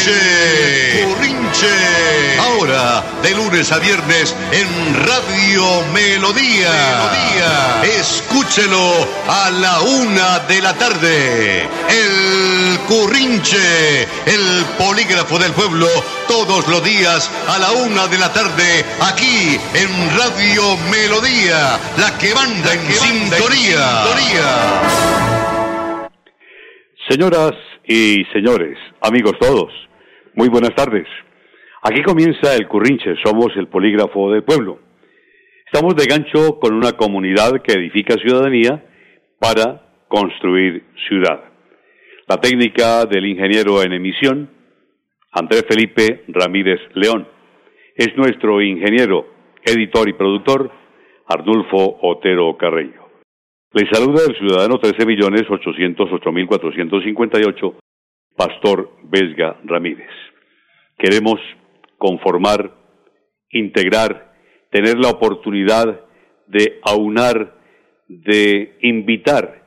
Currinche. Currinche. Ahora, de lunes a viernes en Radio Melodía. Melodía. Escúchelo a la una de la tarde. El Currinche, el polígrafo del pueblo, todos los días a la una de la tarde, aquí en Radio Melodía, la que manda en sintonía. Señoras y señores, amigos todos, muy buenas tardes. Aquí comienza el Currinche, somos el polígrafo del pueblo. Estamos de gancho con una comunidad que edifica ciudadanía para construir ciudad. La técnica del ingeniero en emisión, Andrés Felipe Ramírez León. Es nuestro ingeniero, editor y productor, Arnulfo Otero Carreño. Le saluda el ciudadano 13.808.458, Pastor Vesga Ramírez. Queremos conformar, integrar, tener la oportunidad de aunar, de invitar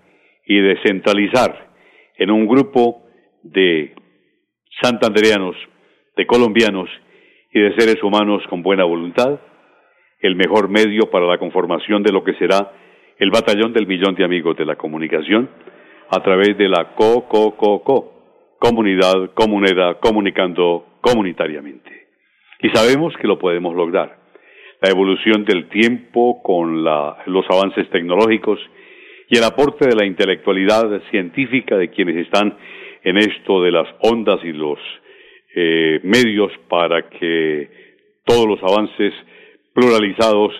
y de centralizar en un grupo de santandereanos, de colombianos y de seres humanos con buena voluntad, el mejor medio para la conformación de lo que será el batallón del millón de amigos de la comunicación a través de la co co co co comunidad comunera comunicando comunitariamente y sabemos que lo podemos lograr la evolución del tiempo con los avances tecnológicos y el aporte de la intelectualidad científica de quienes están en esto de las ondas y los eh, medios para que todos los avances pluralizados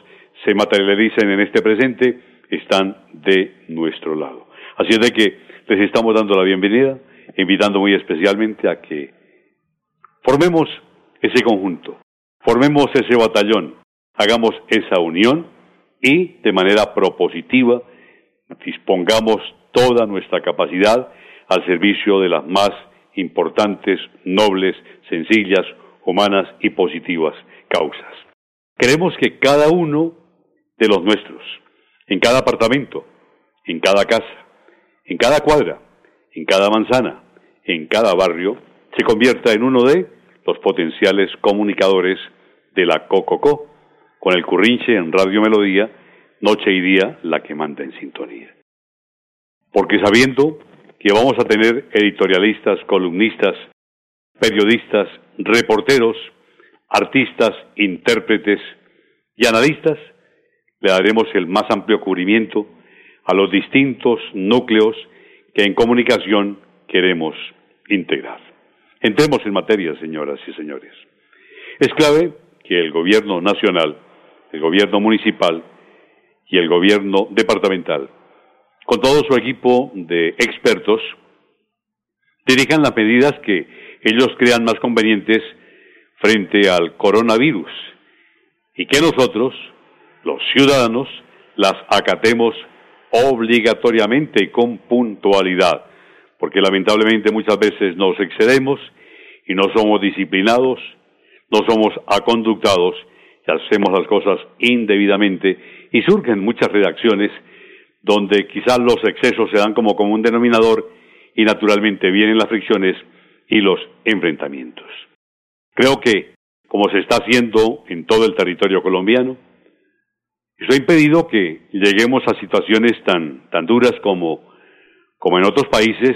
se materialicen en este presente están de nuestro lado. Así es de que les estamos dando la bienvenida, invitando muy especialmente a que formemos ese conjunto, formemos ese batallón, hagamos esa unión y de manera propositiva dispongamos toda nuestra capacidad al servicio de las más importantes, nobles, sencillas, humanas y positivas causas. Queremos que cada uno de los nuestros, en cada apartamento, en cada casa, en cada cuadra, en cada manzana, en cada barrio, se convierta en uno de los potenciales comunicadores de la COCOCO, con el currinche en Radio Melodía, noche y día, la que manda en sintonía. Porque sabiendo que vamos a tener editorialistas, columnistas, periodistas, reporteros, artistas, intérpretes y analistas, le daremos el más amplio cubrimiento a los distintos núcleos que en comunicación queremos integrar. Entremos en materia, señoras y señores. Es clave que el gobierno nacional, el gobierno municipal y el gobierno departamental, con todo su equipo de expertos, dirijan las medidas que ellos crean más convenientes frente al coronavirus y que nosotros, los ciudadanos las acatemos obligatoriamente con puntualidad, porque lamentablemente muchas veces nos excedemos y no somos disciplinados, no somos aconductados y hacemos las cosas indebidamente y surgen muchas redacciones donde quizás los excesos se dan como común denominador y naturalmente vienen las fricciones y los enfrentamientos. Creo que, como se está haciendo en todo el territorio colombiano, eso ha impedido que lleguemos a situaciones tan, tan duras como, como en otros países,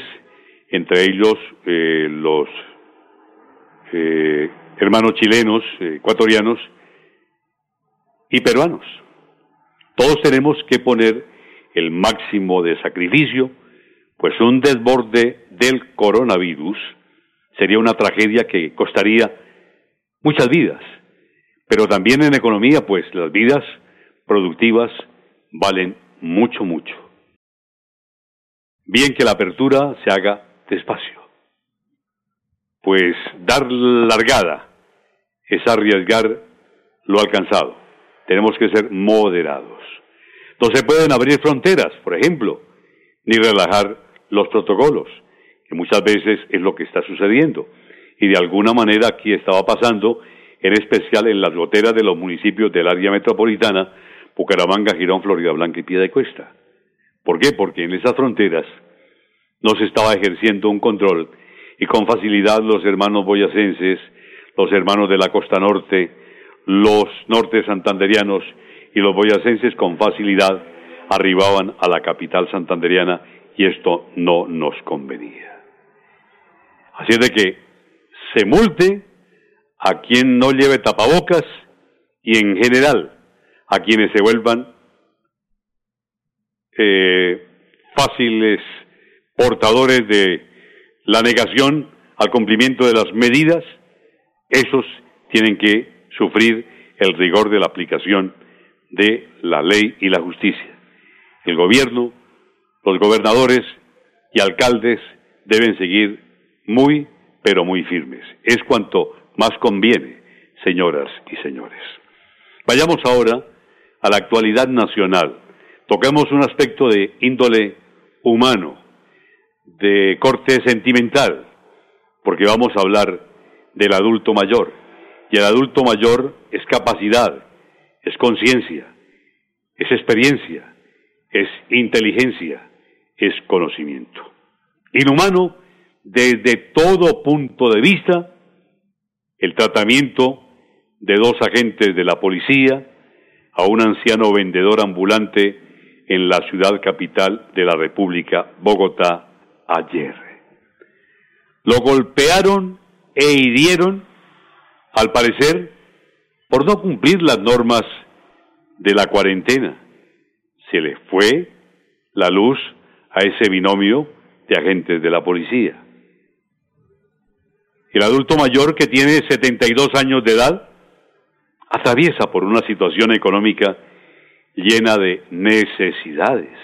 entre ellos eh, los eh, hermanos chilenos, eh, ecuatorianos y peruanos. Todos tenemos que poner el máximo de sacrificio, pues un desborde del coronavirus sería una tragedia que costaría muchas vidas, pero también en economía, pues las vidas productivas valen mucho, mucho. Bien que la apertura se haga despacio, pues dar largada es arriesgar lo alcanzado. Tenemos que ser moderados. No se pueden abrir fronteras, por ejemplo, ni relajar los protocolos, que muchas veces es lo que está sucediendo. Y de alguna manera aquí estaba pasando, en especial en las goteras de los municipios del área metropolitana, Bucaramanga, Girón, Florida Blanca y de Cuesta. ¿Por qué? Porque en esas fronteras no se estaba ejerciendo un control y con facilidad los hermanos boyacenses, los hermanos de la costa norte, los norte santanderianos y los boyacenses con facilidad arribaban a la capital santanderiana y esto no nos convenía. Así es de que se multe a quien no lleve tapabocas y en general a quienes se vuelvan eh, fáciles portadores de la negación al cumplimiento de las medidas, esos tienen que sufrir el rigor de la aplicación de la ley y la justicia. El gobierno, los gobernadores y alcaldes deben seguir muy, pero muy firmes. Es cuanto más conviene, señoras y señores. Vayamos ahora a la actualidad nacional. Toquemos un aspecto de índole humano, de corte sentimental, porque vamos a hablar del adulto mayor. Y el adulto mayor es capacidad, es conciencia, es experiencia, es inteligencia, es conocimiento. Inhumano desde todo punto de vista, el tratamiento de dos agentes de la policía a un anciano vendedor ambulante en la ciudad capital de la República, Bogotá, ayer. Lo golpearon e hirieron, al parecer, por no cumplir las normas de la cuarentena. Se le fue la luz a ese binomio de agentes de la policía. El adulto mayor que tiene 72 años de edad atraviesa por una situación económica llena de necesidades,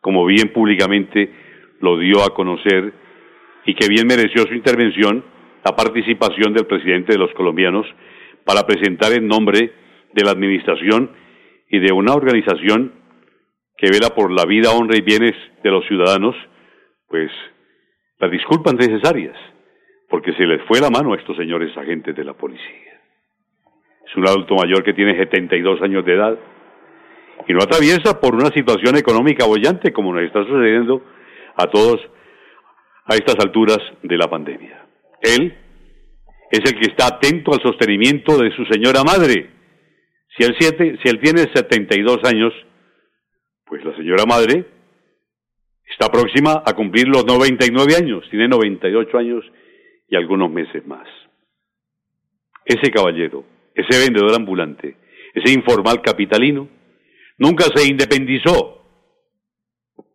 como bien públicamente lo dio a conocer y que bien mereció su intervención la participación del presidente de los colombianos para presentar en nombre de la administración y de una organización que vela por la vida, honra y bienes de los ciudadanos, pues las disculpas necesarias, porque se les fue la mano a estos señores agentes de la policía. Es un adulto mayor que tiene 72 años de edad y no atraviesa por una situación económica bollante como nos está sucediendo a todos a estas alturas de la pandemia. Él es el que está atento al sostenimiento de su señora madre. Si él, siete, si él tiene 72 años, pues la señora madre está próxima a cumplir los 99 años, tiene 98 años y algunos meses más. Ese caballero, ese vendedor ambulante, ese informal capitalino, nunca se independizó.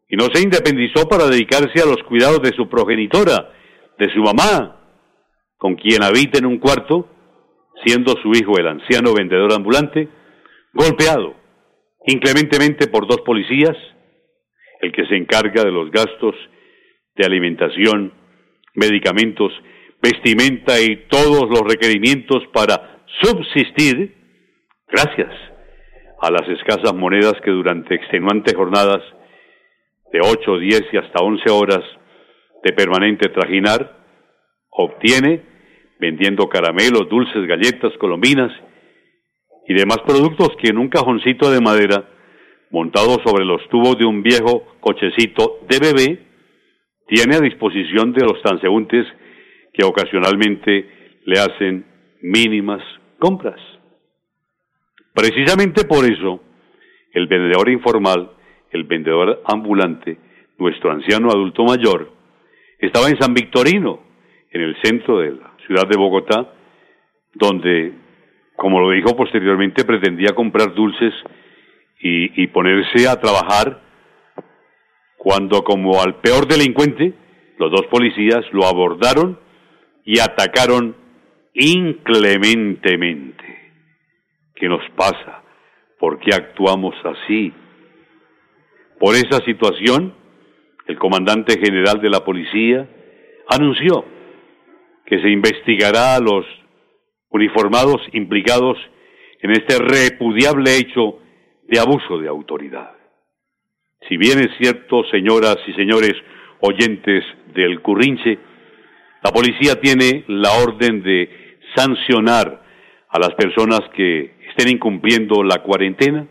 Y no se independizó para dedicarse a los cuidados de su progenitora, de su mamá, con quien habita en un cuarto, siendo su hijo el anciano vendedor ambulante, golpeado inclementemente por dos policías, el que se encarga de los gastos de alimentación, medicamentos, vestimenta y todos los requerimientos para subsistir, gracias a las escasas monedas que durante extenuantes jornadas de 8, 10 y hasta 11 horas de permanente trajinar, obtiene vendiendo caramelos, dulces, galletas, colombinas y demás productos que en un cajoncito de madera montado sobre los tubos de un viejo cochecito de bebé tiene a disposición de los transeúntes que ocasionalmente le hacen mínimas compras. Precisamente por eso, el vendedor informal el vendedor ambulante, nuestro anciano adulto mayor, estaba en San Victorino, en el centro de la ciudad de Bogotá, donde, como lo dijo posteriormente, pretendía comprar dulces y, y ponerse a trabajar, cuando como al peor delincuente, los dos policías lo abordaron y atacaron inclementemente. ¿Qué nos pasa? ¿Por qué actuamos así? Por esa situación, el comandante general de la policía anunció que se investigará a los uniformados implicados en este repudiable hecho de abuso de autoridad. Si bien es cierto, señoras y señores oyentes del Currinche, la policía tiene la orden de sancionar a las personas que estén incumpliendo la cuarentena,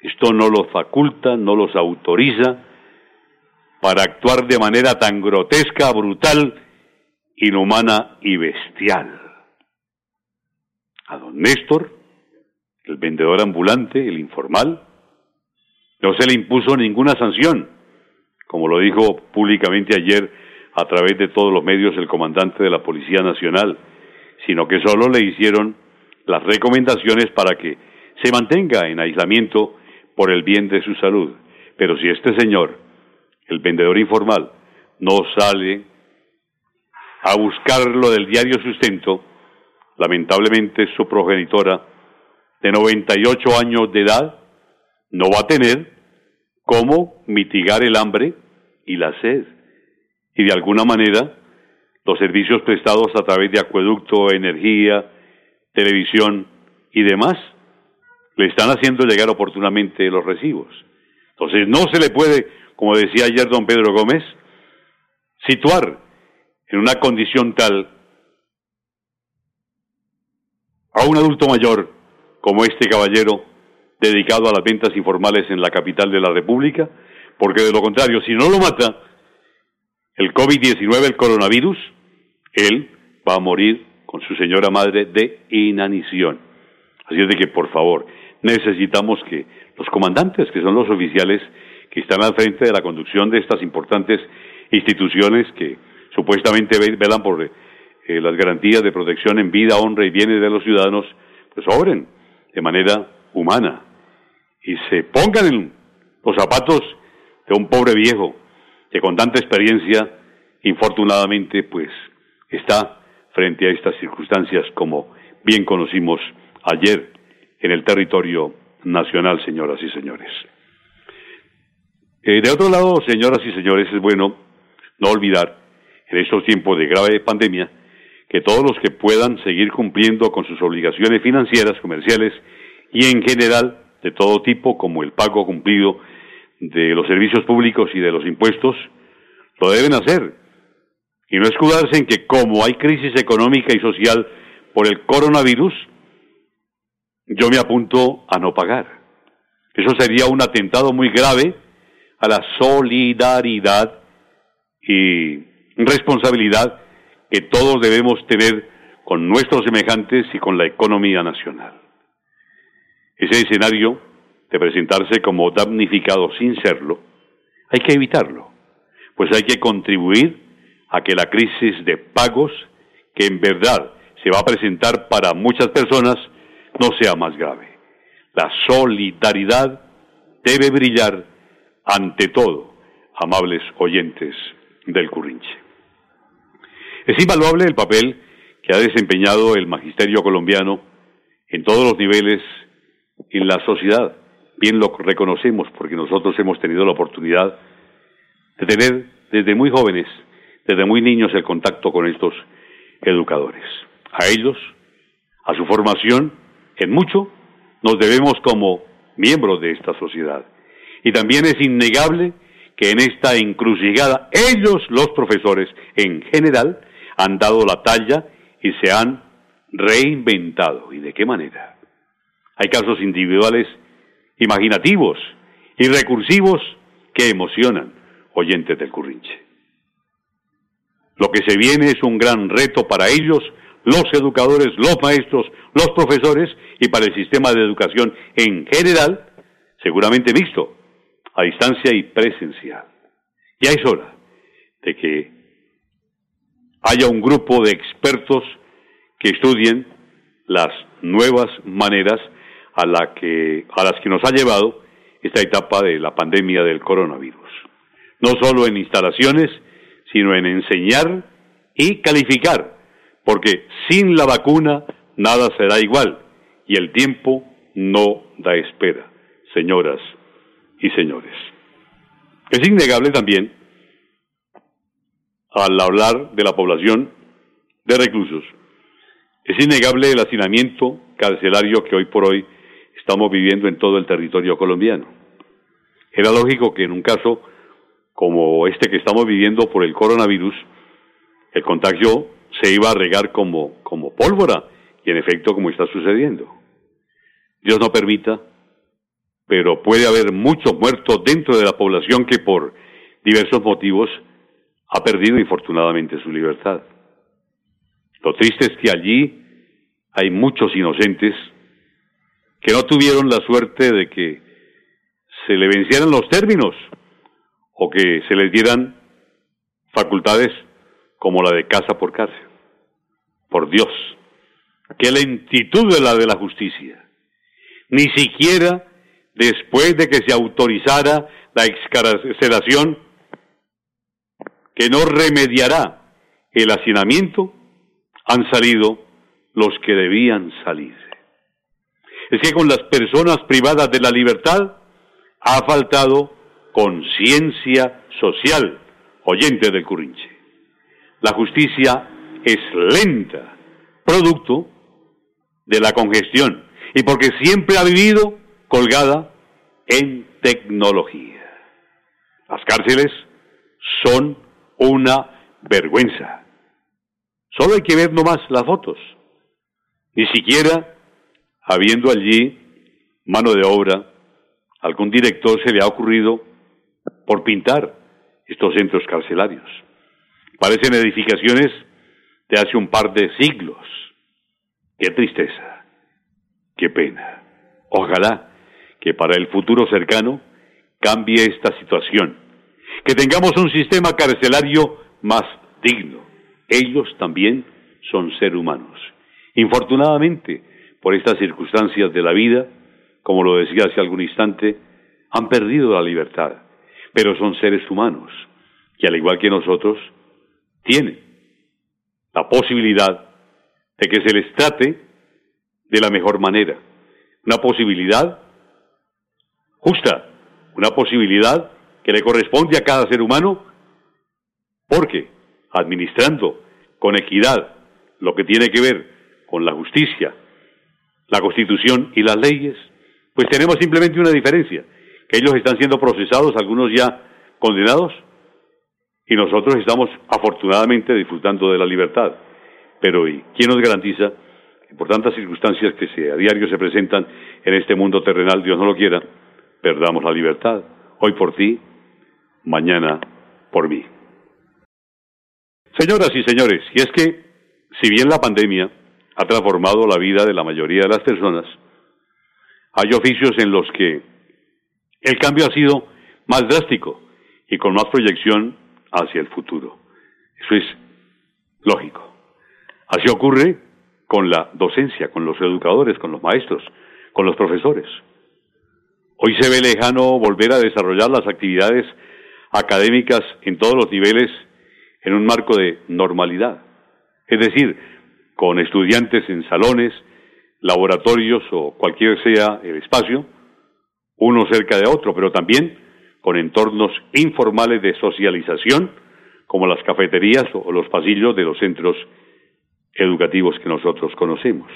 esto no los faculta, no los autoriza para actuar de manera tan grotesca, brutal inhumana y bestial. A don Néstor, el vendedor ambulante, el informal, no se le impuso ninguna sanción, como lo dijo públicamente ayer a través de todos los medios el comandante de la Policía Nacional, sino que solo le hicieron las recomendaciones para que se mantenga en aislamiento por el bien de su salud. Pero si este señor, el vendedor informal, no sale a buscar lo del diario sustento, lamentablemente su progenitora de 98 años de edad no va a tener cómo mitigar el hambre y la sed. Y de alguna manera, los servicios prestados a través de acueducto, energía, televisión y demás, le están haciendo llegar oportunamente los recibos. Entonces, no se le puede, como decía ayer don Pedro Gómez, situar en una condición tal a un adulto mayor como este caballero dedicado a las ventas informales en la capital de la República, porque de lo contrario, si no lo mata el COVID-19, el coronavirus, él va a morir con su señora madre de inanición. Así es de que, por favor, necesitamos que los comandantes, que son los oficiales que están al frente de la conducción de estas importantes instituciones que supuestamente velan por eh, las garantías de protección en vida, honra y bienes de los ciudadanos, pues obren de manera humana y se pongan en los zapatos de un pobre viejo que con tanta experiencia, infortunadamente, pues está frente a estas circunstancias como bien conocimos ayer en el territorio nacional, señoras y señores. Eh, de otro lado, señoras y señores, es bueno no olvidar en estos tiempos de grave pandemia que todos los que puedan seguir cumpliendo con sus obligaciones financieras, comerciales y en general de todo tipo, como el pago cumplido de los servicios públicos y de los impuestos, lo deben hacer. Y no escudarse en que como hay crisis económica y social por el coronavirus, yo me apunto a no pagar. Eso sería un atentado muy grave a la solidaridad y responsabilidad que todos debemos tener con nuestros semejantes y con la economía nacional. Ese escenario de presentarse como damnificado sin serlo, hay que evitarlo, pues hay que contribuir a que la crisis de pagos, que en verdad se va a presentar para muchas personas, no sea más grave. La solidaridad debe brillar ante todo, amables oyentes del Currinche. Es invaluable el papel que ha desempeñado el magisterio colombiano en todos los niveles en la sociedad. Bien lo reconocemos porque nosotros hemos tenido la oportunidad de tener desde muy jóvenes, desde muy niños el contacto con estos educadores. A ellos, a su formación, en mucho, nos debemos como miembros de esta sociedad. Y también es innegable que en esta encrucijada ellos, los profesores en general, han dado la talla y se han reinventado. ¿Y de qué manera? Hay casos individuales imaginativos y recursivos que emocionan oyentes del currinche. Lo que se viene es un gran reto para ellos, los educadores, los maestros, los profesores y para el sistema de educación en general, seguramente mixto, a distancia y presencial. Ya es hora de que haya un grupo de expertos que estudien las nuevas maneras a, la que, a las que nos ha llevado esta etapa de la pandemia del coronavirus. No solo en instalaciones, sino en enseñar y calificar, porque sin la vacuna nada será igual y el tiempo no da espera, señoras y señores. Es innegable también, al hablar de la población de reclusos, es innegable el hacinamiento carcelario que hoy por hoy estamos viviendo en todo el territorio colombiano. Era lógico que en un caso como este que estamos viviendo por el coronavirus, el contagio se iba a regar como, como pólvora, y en efecto como está sucediendo. Dios no permita, pero puede haber muchos muertos dentro de la población que por diversos motivos ha perdido infortunadamente su libertad. Lo triste es que allí hay muchos inocentes que no tuvieron la suerte de que se le vencieran los términos o que se les dieran facultades como la de casa por cárcel. Por Dios, qué lentitud de la de la justicia. Ni siquiera después de que se autorizara la excarcelación que no remediará el hacinamiento, han salido los que debían salir. Es que con las personas privadas de la libertad ha faltado conciencia social, oyente del Currinche. La justicia es lenta, producto de la congestión, y porque siempre ha vivido colgada en tecnología. Las cárceles son una vergüenza. Solo hay que ver nomás las fotos. Ni siquiera, habiendo allí mano de obra, algún director se le ha ocurrido por pintar estos centros carcelarios. Parecen edificaciones de hace un par de siglos. Qué tristeza, qué pena. Ojalá que para el futuro cercano cambie esta situación, que tengamos un sistema carcelario más digno. Ellos también son seres humanos. Infortunadamente, por estas circunstancias de la vida, como lo decía hace algún instante, han perdido la libertad, pero son seres humanos que al igual que nosotros, tienen la posibilidad de que se les trate de la mejor manera, una posibilidad justa, una posibilidad que le corresponde a cada ser humano, porque administrando con equidad lo que tiene que ver con la justicia, la constitución y las leyes, pues tenemos simplemente una diferencia, que ellos están siendo procesados, algunos ya condenados, y nosotros estamos afortunadamente disfrutando de la libertad. Pero ¿y quién nos garantiza que por tantas circunstancias que se, a diario se presentan en este mundo terrenal, Dios no lo quiera, perdamos la libertad. Hoy por ti, mañana por mí. Señoras y señores, y es que si bien la pandemia ha transformado la vida de la mayoría de las personas, hay oficios en los que el cambio ha sido más drástico y con más proyección hacia el futuro. Eso es lógico. Así ocurre con la docencia, con los educadores, con los maestros, con los profesores. Hoy se ve lejano volver a desarrollar las actividades académicas en todos los niveles en un marco de normalidad. Es decir, con estudiantes en salones, laboratorios o cualquier sea el espacio, uno cerca de otro, pero también con entornos informales de socialización, como las cafeterías o los pasillos de los centros educativos que nosotros conocemos.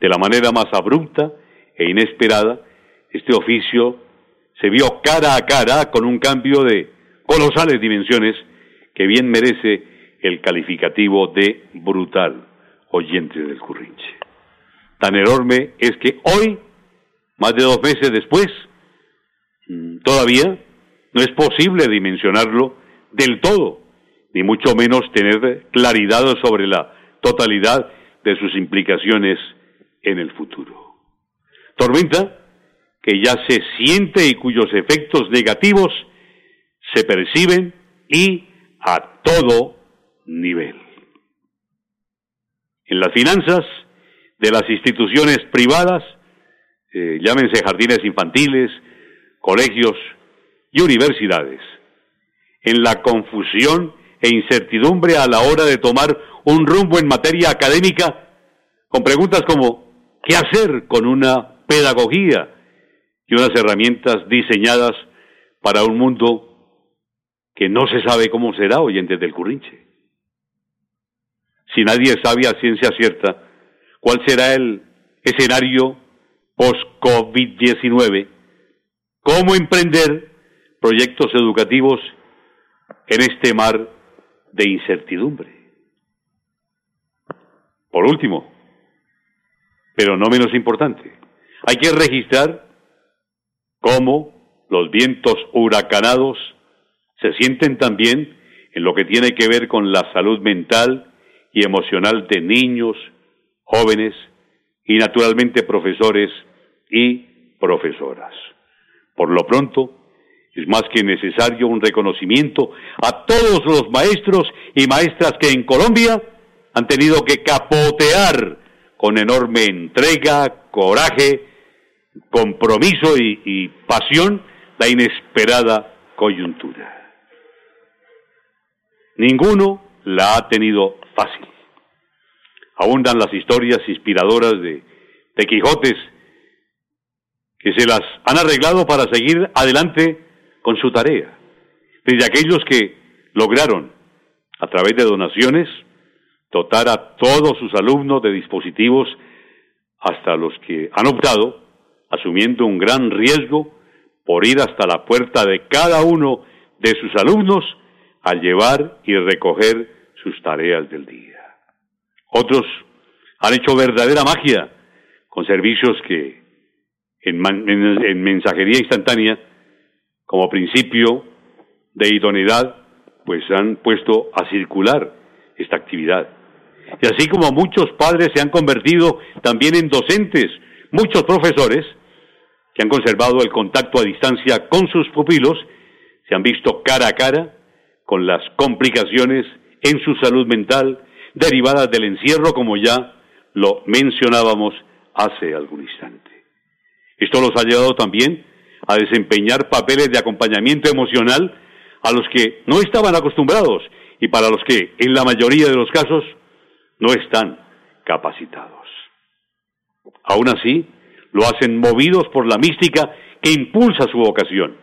De la manera más abrupta e inesperada, este oficio se vio cara a cara con un cambio de colosales dimensiones que bien merece el calificativo de brutal, oyente del currinche. Tan enorme es que hoy, más de dos meses después, mm, todavía no es posible dimensionarlo del todo, ni mucho menos tener claridad sobre la totalidad de sus implicaciones en el futuro. Tormenta que ya se siente y cuyos efectos negativos se perciben y a todo nivel. En las finanzas de las instituciones privadas, eh, llámense jardines infantiles, colegios y universidades, en la confusión e incertidumbre a la hora de tomar un rumbo en materia académica, con preguntas como ¿qué hacer con una pedagogía y unas herramientas diseñadas para un mundo que no se sabe cómo será oyentes del currinche? Si nadie sabe a ciencia cierta cuál será el escenario post-COVID-19, cómo emprender proyectos educativos en este mar de incertidumbre. Por último, pero no menos importante, hay que registrar cómo los vientos huracanados se sienten también en lo que tiene que ver con la salud mental y emocional de niños, jóvenes y naturalmente profesores y profesoras. Por lo pronto, es más que necesario un reconocimiento a todos los maestros y maestras que en Colombia han tenido que capotear con enorme entrega, coraje, compromiso y, pasión la inesperada coyuntura. Ninguno la ha tenido fácil. Abundan las historias inspiradoras de, de Quijotes que se las han arreglado para seguir adelante con su tarea. Desde aquellos que lograron, a través de donaciones, dotar a todos sus alumnos de dispositivos hasta los que han optado, asumiendo un gran riesgo, por ir hasta la puerta de cada uno de sus alumnos a llevar y recoger sus tareas del día. Otros han hecho verdadera magia con servicios que en, en mensajería instantánea, como principio de idoneidad, pues han puesto a circular esta actividad. Y así como muchos padres se han convertido también en docentes, muchos profesores que han conservado el contacto a distancia con sus pupilos, se han visto cara a cara con las complicaciones en su salud mental derivadas del encierro, como ya lo mencionábamos hace algún instante. Esto los ha llevado también a desempeñar papeles de acompañamiento emocional a los que no estaban acostumbrados y para los que, en la mayoría de los casos, no están capacitados. Aún así, lo hacen movidos por la mística que impulsa su vocación.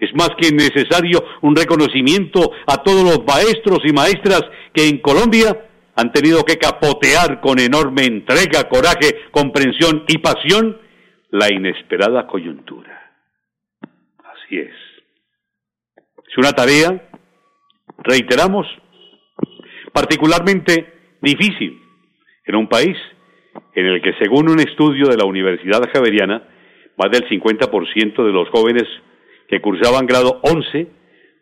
Es más que necesario un reconocimiento a todos los maestros y maestras que en Colombia han tenido que capotear con enorme entrega, coraje, comprensión y pasión la inesperada coyuntura. Así es. Es una tarea, reiteramos, particularmente difícil en un país en el que, según un estudio de la Universidad Javeriana, más del 50% de los jóvenes que cursaban grado 11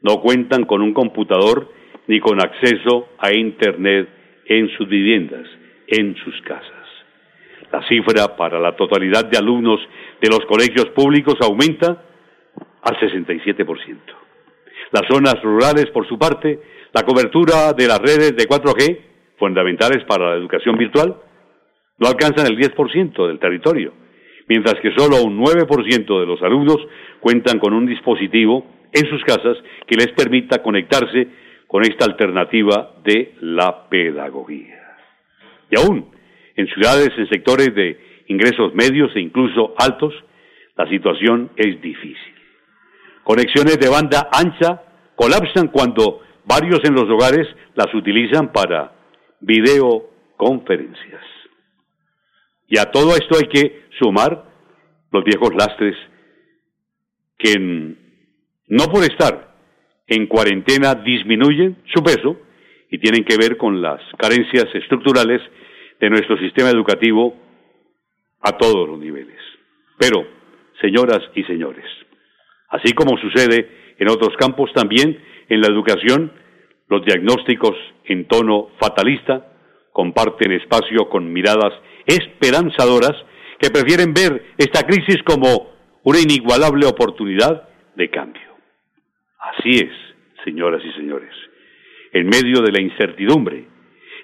no cuentan con un computador ni con acceso a Internet en sus viviendas, en sus casas. La cifra para la totalidad de alumnos de los colegios públicos aumenta al 67%. Las zonas rurales, por su parte, la cobertura de las redes de 4G fundamentales para la educación virtual no alcanzan el 10% del territorio, mientras que solo un 9% de los alumnos cuentan con un dispositivo en sus casas que les permita conectarse con esta alternativa de la pedagogía. Y aún, en ciudades en sectores de ingresos medios e incluso altos, la situación es difícil. Conexiones de banda ancha colapsan cuando varios en los hogares las utilizan para videoconferencias. Y a todo esto hay que sumar los viejos lastres que no por estar en cuarentena disminuyen su peso y tienen que ver con las carencias estructurales de nuestro sistema educativo a todos los niveles. Pero, señoras y señores, así como sucede en otros campos también en la educación, los diagnósticos en tono fatalista comparten espacio con miradas esperanzadoras que prefieren ver esta crisis como una inigualable oportunidad de cambio. Así es, señoras y señores, en medio de la incertidumbre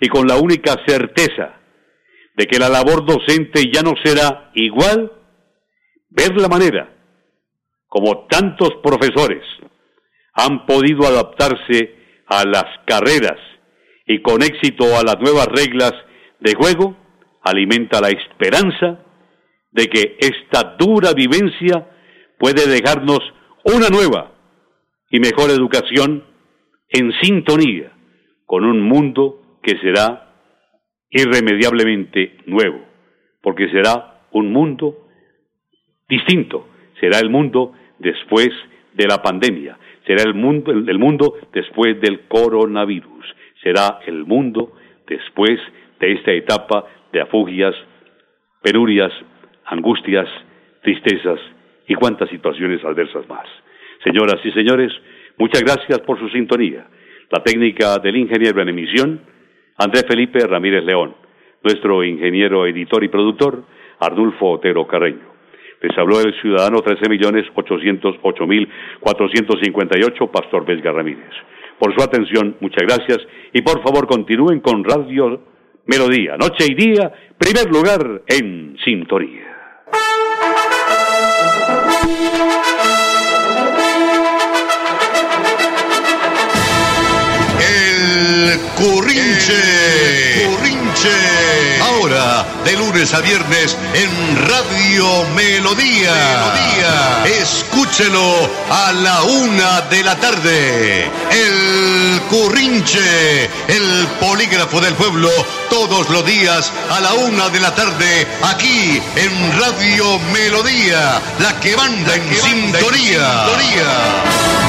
y con la única certeza de que la labor docente ya no será igual, ver la manera como tantos profesores han podido adaptarse a las carreras y con éxito a las nuevas reglas de juego, alimenta la esperanza de que esta dura vivencia puede dejarnos una nueva y mejor educación en sintonía con un mundo que será irremediablemente nuevo, porque será un mundo distinto, será el mundo después de la pandemia, será el mundo, el, mundo después del coronavirus, será el mundo después de esta etapa de afugias, penurias, angustias, tristezas y cuantas situaciones adversas más. Señoras y señores, muchas gracias por su sintonía. La técnica del ingeniero en emisión Andrés Felipe Ramírez León, nuestro ingeniero, editor y productor, Arnulfo Otero Carreño. Les habló el ciudadano 13.808.458, Pastor Vesga Ramírez. Por su atención, muchas gracias y por favor continúen con Radio Melodía, noche y día, primer lugar en sintonía. El Currinche. Currinche. Ahora, de lunes a viernes en Radio Melodía. Melodía. Escúchelo a la una de la tarde. El Currinche. El polígrafo del pueblo. Todos los días a la una de la tarde. Aquí en Radio Melodía. La que manda en sintonía. sintonía.